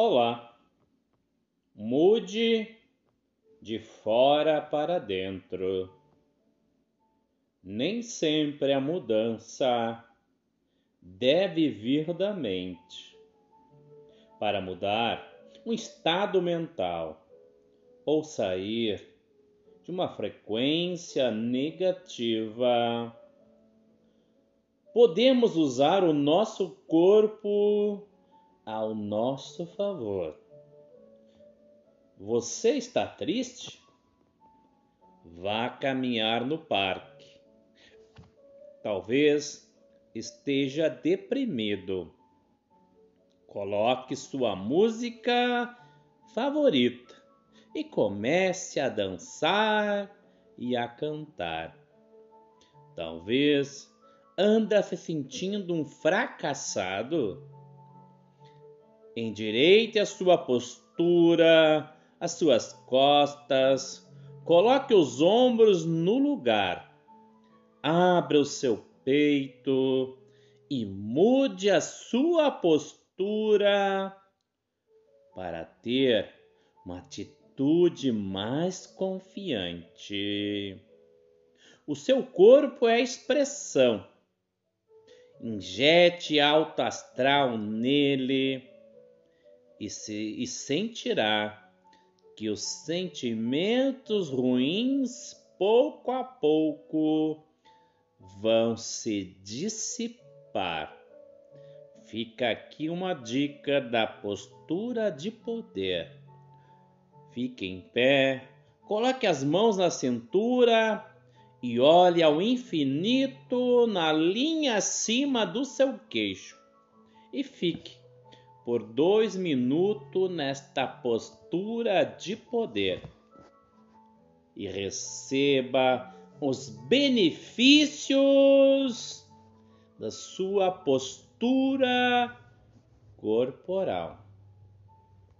Olá! Mude de fora para dentro. Nem sempre a mudança deve vir da mente. Para mudar um estado mental ou sair de uma frequência negativa, podemos usar o nosso corpo ao nosso favor. Você está triste? Vá caminhar no parque. Talvez esteja deprimido. Coloque sua música favorita e comece a dançar e a cantar. Talvez anda se sentindo um fracassado Endireite a sua postura, as suas costas, coloque os ombros no lugar, abra o seu peito e mude a sua postura para ter uma atitude mais confiante. O seu corpo é a expressão. Injete alto astral nele e, se, e sentirá que os sentimentos ruins, pouco a pouco, vão se dissipar. Fica aqui uma dica da postura de poder. Fique em pé, coloque as mãos na cintura e olhe ao infinito na linha acima do seu queixo. E fique por dois minutos nesta postura de poder e receba os benefícios da sua postura corporal.